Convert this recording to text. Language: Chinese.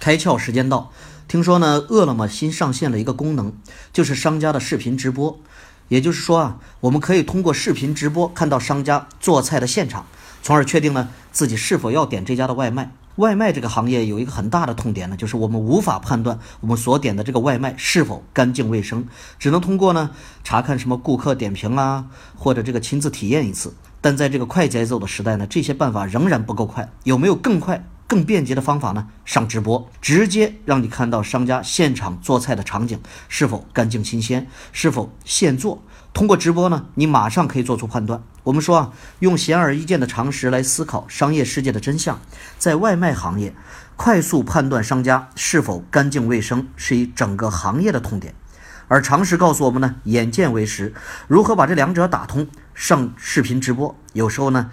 开窍时间到，听说呢，饿了么新上线了一个功能，就是商家的视频直播。也就是说啊，我们可以通过视频直播看到商家做菜的现场，从而确定呢自己是否要点这家的外卖。外卖这个行业有一个很大的痛点呢，就是我们无法判断我们所点的这个外卖是否干净卫生，只能通过呢查看什么顾客点评啊，或者这个亲自体验一次。但在这个快节奏的时代呢，这些办法仍然不够快，有没有更快？更便捷的方法呢？上直播，直接让你看到商家现场做菜的场景是否干净新鲜，是否现做。通过直播呢，你马上可以做出判断。我们说啊，用显而易见的常识来思考商业世界的真相，在外卖行业，快速判断商家是否干净卫生是一整个行业的痛点。而常识告诉我们呢，眼见为实。如何把这两者打通？上视频直播，有时候呢。